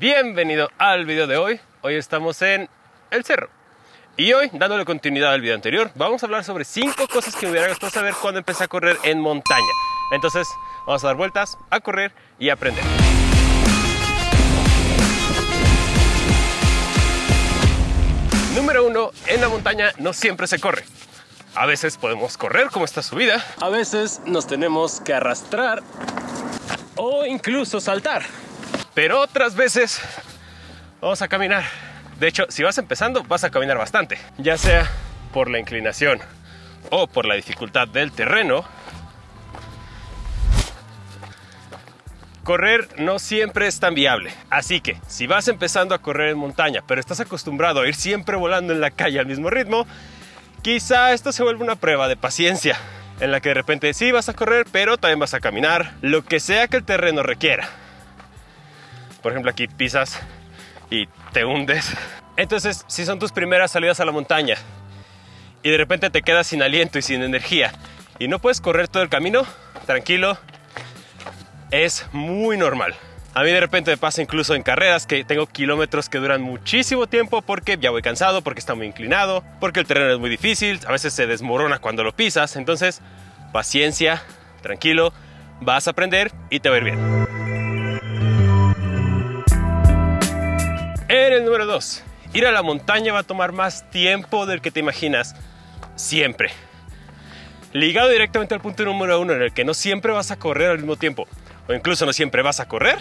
Bienvenido al video de hoy. Hoy estamos en el cerro. Y hoy, dándole continuidad al video anterior, vamos a hablar sobre 5 cosas que me hubiera gustado saber cuando empecé a correr en montaña. Entonces, vamos a dar vueltas, a correr y aprender. Número 1. En la montaña no siempre se corre. A veces podemos correr como esta subida, a veces nos tenemos que arrastrar o incluso saltar. Pero otras veces vamos a caminar. De hecho, si vas empezando, vas a caminar bastante. Ya sea por la inclinación o por la dificultad del terreno. Correr no siempre es tan viable. Así que, si vas empezando a correr en montaña, pero estás acostumbrado a ir siempre volando en la calle al mismo ritmo, quizá esto se vuelva una prueba de paciencia en la que de repente sí vas a correr, pero también vas a caminar, lo que sea que el terreno requiera. Por ejemplo, aquí pisas y te hundes. Entonces, si son tus primeras salidas a la montaña y de repente te quedas sin aliento y sin energía y no puedes correr todo el camino, tranquilo, es muy normal. A mí de repente me pasa incluso en carreras que tengo kilómetros que duran muchísimo tiempo porque ya voy cansado, porque está muy inclinado, porque el terreno es muy difícil, a veces se desmorona cuando lo pisas. Entonces, paciencia, tranquilo, vas a aprender y te va a ir bien. Número 2, ir a la montaña va a tomar más tiempo del que te imaginas, siempre. Ligado directamente al punto número 1 en el que no siempre vas a correr al mismo tiempo, o incluso no siempre vas a correr,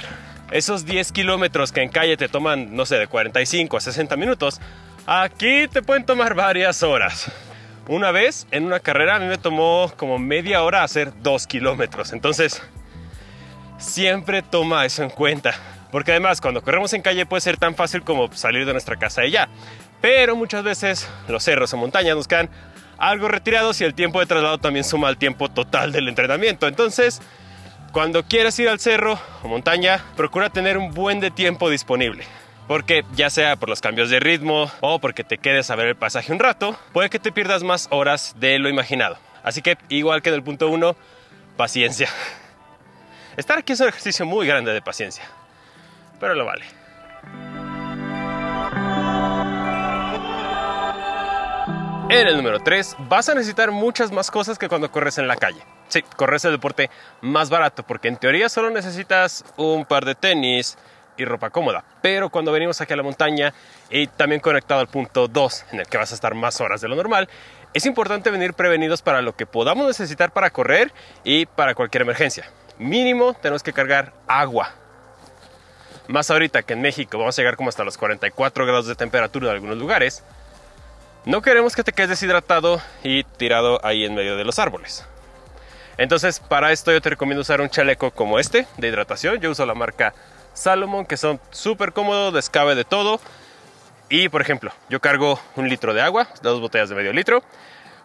esos 10 kilómetros que en calle te toman, no sé, de 45 a 60 minutos, aquí te pueden tomar varias horas. Una vez en una carrera a mí me tomó como media hora hacer 2 kilómetros, entonces siempre toma eso en cuenta. Porque además cuando corremos en calle puede ser tan fácil como salir de nuestra casa y ya. Pero muchas veces los cerros o montañas nos quedan algo retirados y el tiempo de traslado también suma al tiempo total del entrenamiento. Entonces, cuando quieras ir al cerro o montaña, procura tener un buen de tiempo disponible. Porque ya sea por los cambios de ritmo o porque te quedes a ver el pasaje un rato, puede que te pierdas más horas de lo imaginado. Así que, igual que en el punto 1, paciencia. Estar aquí es un ejercicio muy grande de paciencia pero lo vale. En el número 3 vas a necesitar muchas más cosas que cuando corres en la calle. Sí, corres el deporte más barato porque en teoría solo necesitas un par de tenis y ropa cómoda. Pero cuando venimos aquí a la montaña y también conectado al punto 2 en el que vas a estar más horas de lo normal, es importante venir prevenidos para lo que podamos necesitar para correr y para cualquier emergencia. Mínimo tenemos que cargar agua más ahorita que en México vamos a llegar como hasta los 44 grados de temperatura en algunos lugares, no queremos que te quedes deshidratado y tirado ahí en medio de los árboles. Entonces, para esto yo te recomiendo usar un chaleco como este de hidratación. Yo uso la marca Salomon, que son súper cómodos, descabe de todo. Y, por ejemplo, yo cargo un litro de agua, dos botellas de medio litro,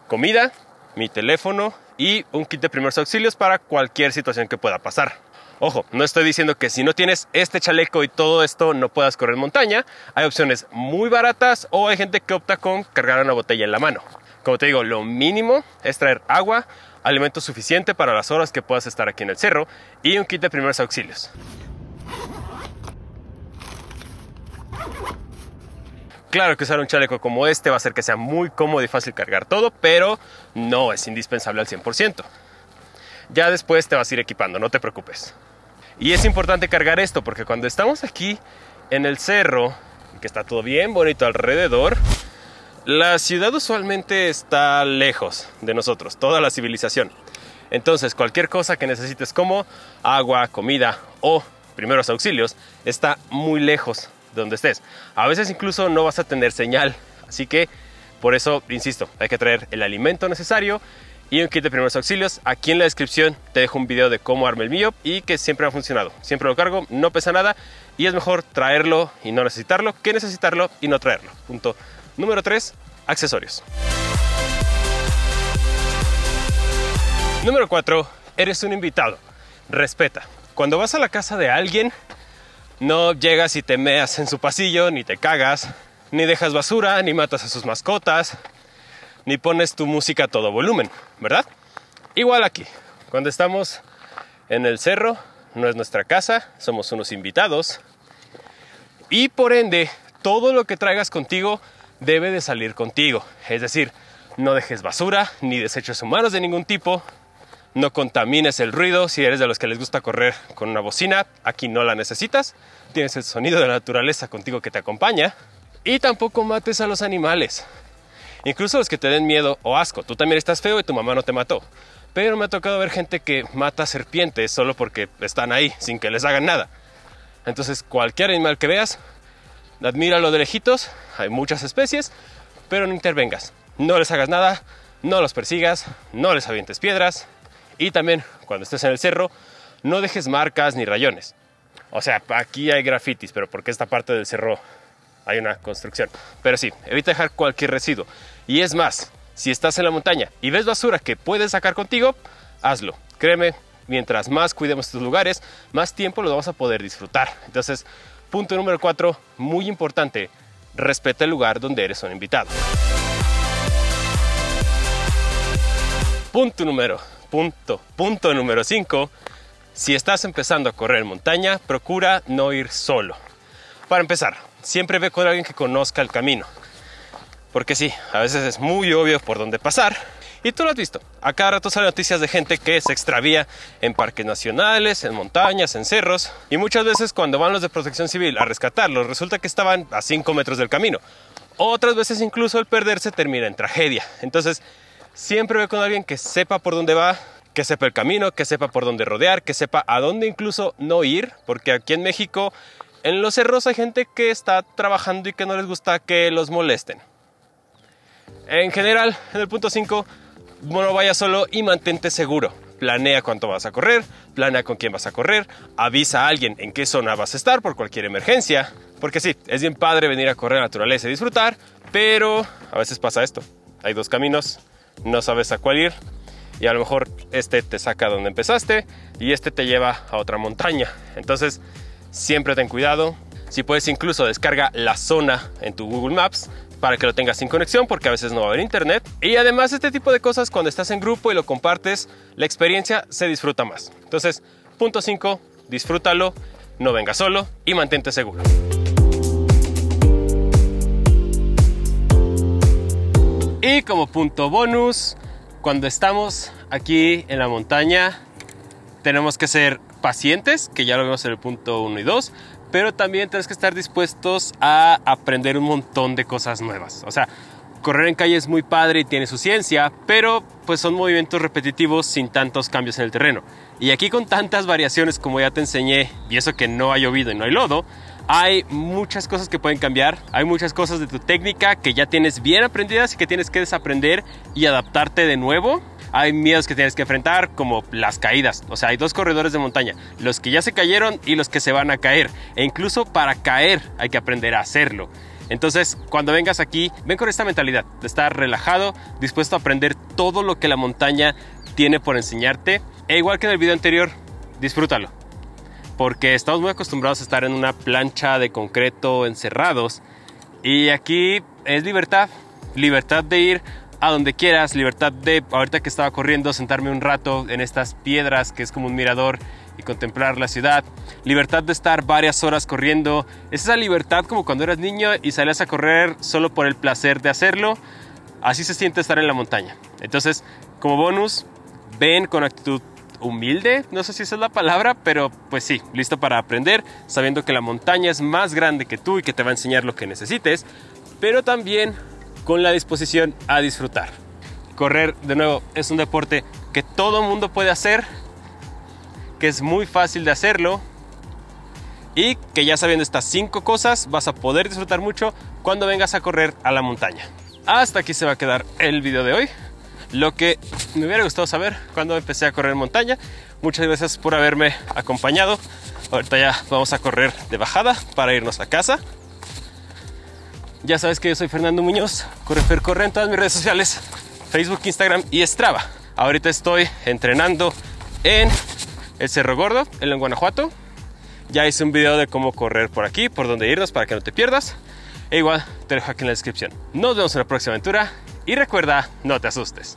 comida, mi teléfono y un kit de primeros auxilios para cualquier situación que pueda pasar. Ojo, no estoy diciendo que si no tienes este chaleco y todo esto no puedas correr montaña. Hay opciones muy baratas o hay gente que opta con cargar una botella en la mano. Como te digo, lo mínimo es traer agua, alimento suficiente para las horas que puedas estar aquí en el cerro y un kit de primeros auxilios. Claro que usar un chaleco como este va a hacer que sea muy cómodo y fácil cargar todo, pero no es indispensable al 100%. Ya después te vas a ir equipando, no te preocupes. Y es importante cargar esto porque cuando estamos aquí en el cerro, que está todo bien bonito alrededor, la ciudad usualmente está lejos de nosotros, toda la civilización. Entonces, cualquier cosa que necesites como agua, comida o primeros auxilios está muy lejos donde estés. A veces incluso no vas a tener señal. Así que, por eso, insisto, hay que traer el alimento necesario y un kit de primeros auxilios. Aquí en la descripción te dejo un video de cómo arme el mío y que siempre ha funcionado. Siempre lo cargo, no pesa nada y es mejor traerlo y no necesitarlo que necesitarlo y no traerlo. Punto número 3, accesorios. Número 4, eres un invitado. Respeta. Cuando vas a la casa de alguien, no llegas y te meas en su pasillo, ni te cagas, ni dejas basura, ni matas a sus mascotas, ni pones tu música a todo volumen, ¿verdad? Igual aquí, cuando estamos en el cerro, no es nuestra casa, somos unos invitados. Y por ende, todo lo que traigas contigo debe de salir contigo. Es decir, no dejes basura ni desechos humanos de ningún tipo. No contamines el ruido. Si eres de los que les gusta correr con una bocina, aquí no la necesitas. Tienes el sonido de la naturaleza contigo que te acompaña. Y tampoco mates a los animales. Incluso los que te den miedo o asco. Tú también estás feo y tu mamá no te mató. Pero me ha tocado ver gente que mata serpientes solo porque están ahí, sin que les hagan nada. Entonces, cualquier animal que veas, admíralo de lejitos. Hay muchas especies, pero no intervengas. No les hagas nada, no los persigas, no les avientes piedras. Y también, cuando estés en el cerro, no dejes marcas ni rayones. O sea, aquí hay grafitis, pero porque esta parte del cerro hay una construcción. Pero sí, evita dejar cualquier residuo. Y es más, si estás en la montaña y ves basura que puedes sacar contigo, hazlo. Créeme, mientras más cuidemos estos lugares, más tiempo los vamos a poder disfrutar. Entonces, punto número cuatro, muy importante, respeta el lugar donde eres un invitado. Punto número, punto, número 5. Si estás empezando a correr montaña, procura no ir solo. Para empezar, siempre ve con alguien que conozca el camino. Porque sí, a veces es muy obvio por dónde pasar. Y tú lo has visto. A cada rato salen noticias de gente que se extravía en parques nacionales, en montañas, en cerros. Y muchas veces cuando van los de protección civil a rescatarlos, resulta que estaban a 5 metros del camino. Otras veces incluso el perderse termina en tragedia. Entonces, siempre ve con alguien que sepa por dónde va, que sepa el camino, que sepa por dónde rodear, que sepa a dónde incluso no ir. Porque aquí en México, en los cerros hay gente que está trabajando y que no les gusta que los molesten. En general, en el punto 5, no vayas solo y mantente seguro. Planea cuánto vas a correr, planea con quién vas a correr, avisa a alguien en qué zona vas a estar por cualquier emergencia. Porque sí, es bien padre venir a correr a la naturaleza y disfrutar, pero a veces pasa esto. Hay dos caminos, no sabes a cuál ir y a lo mejor este te saca donde empezaste y este te lleva a otra montaña. Entonces, siempre ten cuidado. Si puedes incluso descarga la zona en tu Google Maps para que lo tengas sin conexión porque a veces no va a haber internet. Y además este tipo de cosas cuando estás en grupo y lo compartes, la experiencia se disfruta más. Entonces, punto 5, disfrútalo, no venga solo y mantente seguro. Y como punto bonus, cuando estamos aquí en la montaña, tenemos que ser pacientes, que ya lo vemos en el punto 1 y 2, pero también tienes que estar dispuestos a aprender un montón de cosas nuevas. O sea, correr en calle es muy padre y tiene su ciencia, pero pues son movimientos repetitivos sin tantos cambios en el terreno. Y aquí con tantas variaciones como ya te enseñé, y eso que no ha llovido y no hay lodo, hay muchas cosas que pueden cambiar, hay muchas cosas de tu técnica que ya tienes bien aprendidas y que tienes que desaprender y adaptarte de nuevo hay miedos que tienes que enfrentar, como las caídas. O sea, hay dos corredores de montaña, los que ya se cayeron y los que se van a caer. E incluso para caer hay que aprender a hacerlo. Entonces, cuando vengas aquí, ven con esta mentalidad de estar relajado, dispuesto a aprender todo lo que la montaña tiene por enseñarte. E igual que en el video anterior, disfrútalo. Porque estamos muy acostumbrados a estar en una plancha de concreto encerrados. Y aquí es libertad. Libertad de ir a donde quieras, libertad de, ahorita que estaba corriendo, sentarme un rato en estas piedras que es como un mirador y contemplar la ciudad, libertad de estar varias horas corriendo, es esa libertad como cuando eras niño y salías a correr solo por el placer de hacerlo, así se siente estar en la montaña. Entonces, como bonus, ven con actitud humilde, no sé si esa es la palabra, pero pues sí, listo para aprender, sabiendo que la montaña es más grande que tú y que te va a enseñar lo que necesites, pero también con la disposición a disfrutar. Correr, de nuevo, es un deporte que todo mundo puede hacer, que es muy fácil de hacerlo y que ya sabiendo estas cinco cosas vas a poder disfrutar mucho cuando vengas a correr a la montaña. Hasta aquí se va a quedar el video de hoy. Lo que me hubiera gustado saber cuando empecé a correr montaña. Muchas gracias por haberme acompañado. Ahorita ya vamos a correr de bajada para irnos a casa. Ya sabes que yo soy Fernando Muñoz, Correfer Corre en todas mis redes sociales, Facebook, Instagram y Strava. Ahorita estoy entrenando en el Cerro Gordo, en Guanajuato. Ya hice un video de cómo correr por aquí, por dónde irnos para que no te pierdas. E igual te dejo aquí en la descripción. Nos vemos en la próxima aventura y recuerda, no te asustes.